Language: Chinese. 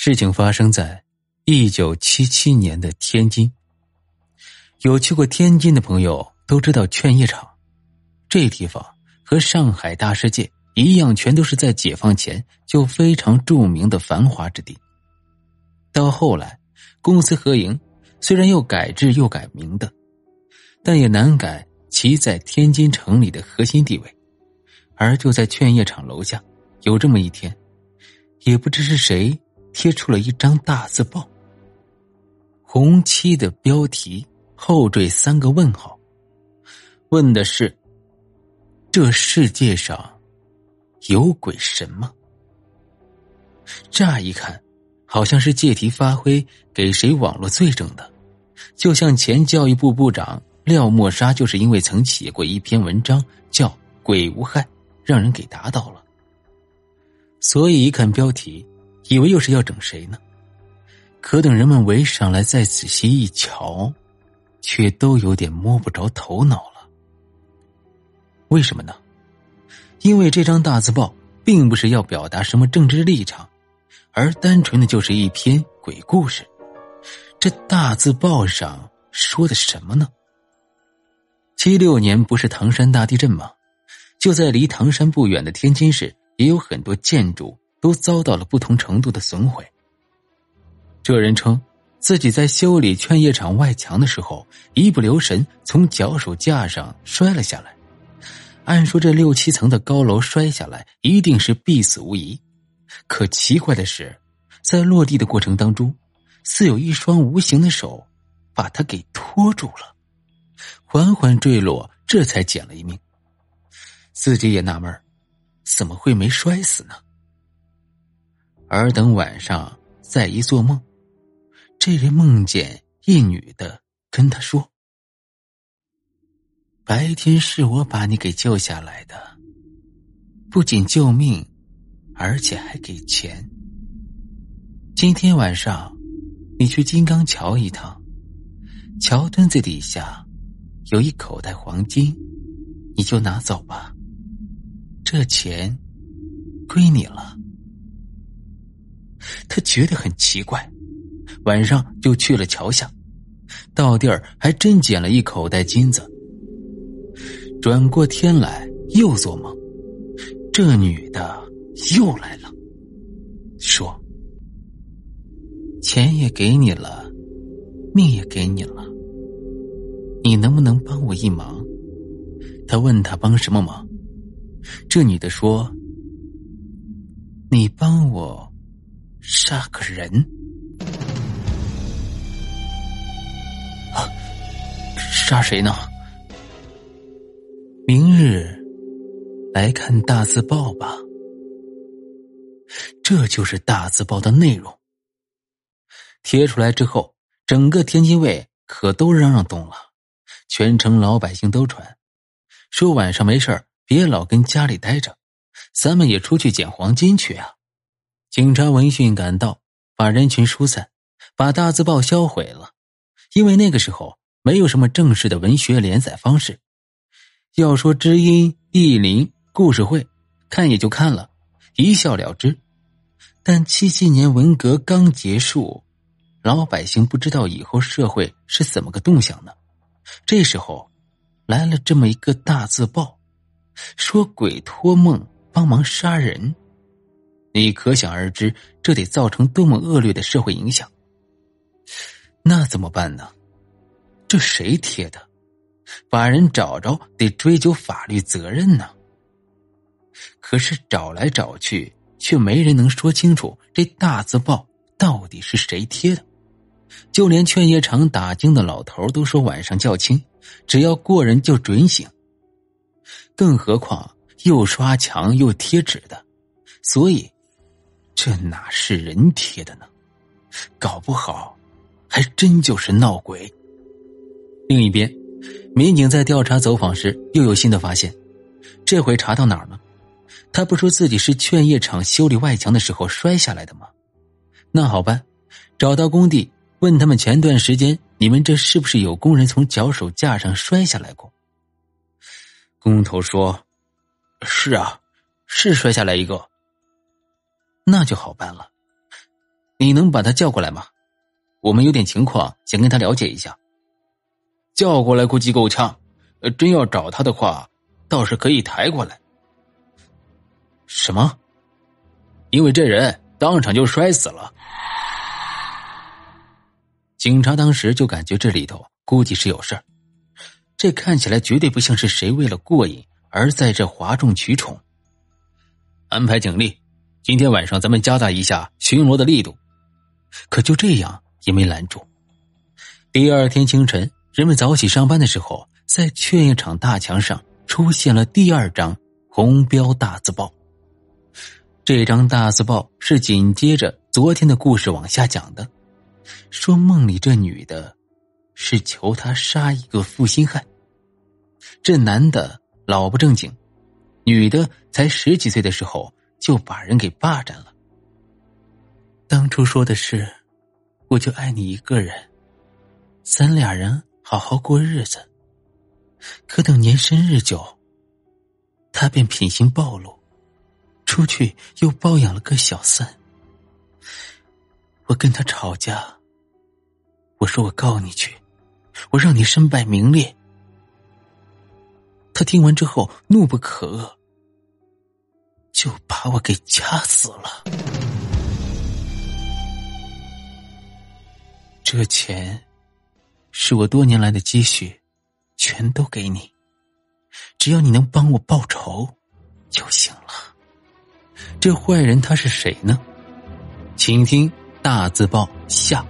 事情发生在一九七七年的天津。有去过天津的朋友都知道劝业场，这地方和上海大世界一样，全都是在解放前就非常著名的繁华之地。到后来，公私合营，虽然又改制又改名的，但也难改其在天津城里的核心地位。而就在劝业场楼下，有这么一天，也不知是谁贴出了一张大字报，红漆的标题，后缀三个问号，问的是：这世界上有鬼神吗？乍一看。好像是借题发挥给谁网络罪证的，就像前教育部部长廖沫沙就是因为曾写过一篇文章叫《鬼无害》，让人给打倒了。所以一看标题，以为又是要整谁呢？可等人们围上来再仔细一瞧，却都有点摸不着头脑了。为什么呢？因为这张大字报并不是要表达什么政治立场。而单纯的就是一篇鬼故事，这大字报上说的什么呢？七六年不是唐山大地震吗？就在离唐山不远的天津市，也有很多建筑都遭到了不同程度的损毁。这人称自己在修理劝业场外墙的时候，一不留神从脚手架上摔了下来。按说这六七层的高楼摔下来一定是必死无疑。可奇怪的是，在落地的过程当中，似有一双无形的手把他给拖住了，缓缓坠落，这才捡了一命。自己也纳闷怎么会没摔死呢？而等晚上再一做梦，这人梦见一女的跟他说：“白天是我把你给救下来的，不仅救命。”而且还给钱。今天晚上，你去金刚桥一趟，桥墩子底下有一口袋黄金，你就拿走吧。这钱归你了。他觉得很奇怪，晚上就去了桥下，到地儿还真捡了一口袋金子。转过天来又做梦，这女的。又来了，说：“钱也给你了，命也给你了，你能不能帮我一忙？”他问他帮什么忙，这女的说：“你帮我杀个人。”啊，杀谁呢？明日来看大字报吧。这就是大字报的内容。贴出来之后，整个天津卫可都嚷嚷动了，全城老百姓都传，说晚上没事别老跟家里待着，咱们也出去捡黄金去啊！警察闻讯赶到，把人群疏散，把大字报销毁了。因为那个时候没有什么正式的文学连载方式，要说知音、意林、故事会，看也就看了，一笑了之。但七七年文革刚结束，老百姓不知道以后社会是怎么个动向呢？这时候，来了这么一个大字报，说鬼托梦帮忙杀人，你可想而知，这得造成多么恶劣的社会影响。那怎么办呢？这谁贴的？把人找着，得追究法律责任呢。可是找来找去。却没人能说清楚这大字报到底是谁贴的，就连劝业场打更的老头都说晚上较轻，只要过人就准醒。更何况又刷墙又贴纸的，所以这哪是人贴的呢？搞不好还真就是闹鬼。另一边，民警在调查走访时又有新的发现，这回查到哪儿呢？他不说自己是劝业场修理外墙的时候摔下来的吗？那好办，找到工地问他们前段时间你们这是不是有工人从脚手架上摔下来过？工头说：“是啊，是摔下来一个。”那就好办了，你能把他叫过来吗？我们有点情况想跟他了解一下。叫过来估计够呛，真要找他的话，倒是可以抬过来。什么？因为这人当场就摔死了。警察当时就感觉这里头估计是有事儿，这看起来绝对不像是谁为了过瘾而在这哗众取宠。安排警力，今天晚上咱们加大一下巡逻的力度。可就这样也没拦住。第二天清晨。人们早起上班的时候，在劝业场大墙上出现了第二张红标大字报。这张大字报是紧接着昨天的故事往下讲的，说梦里这女的，是求他杀一个负心汉。这男的老不正经，女的才十几岁的时候就把人给霸占了。当初说的是，我就爱你一个人，咱俩人。好好过日子，可等年深日久，他便品行暴露，出去又包养了个小三。我跟他吵架，我说我告你去，我让你身败名裂。他听完之后怒不可遏，就把我给掐死了。这钱。是我多年来的积蓄，全都给你。只要你能帮我报仇，就行了。这坏人他是谁呢？请听大字报下。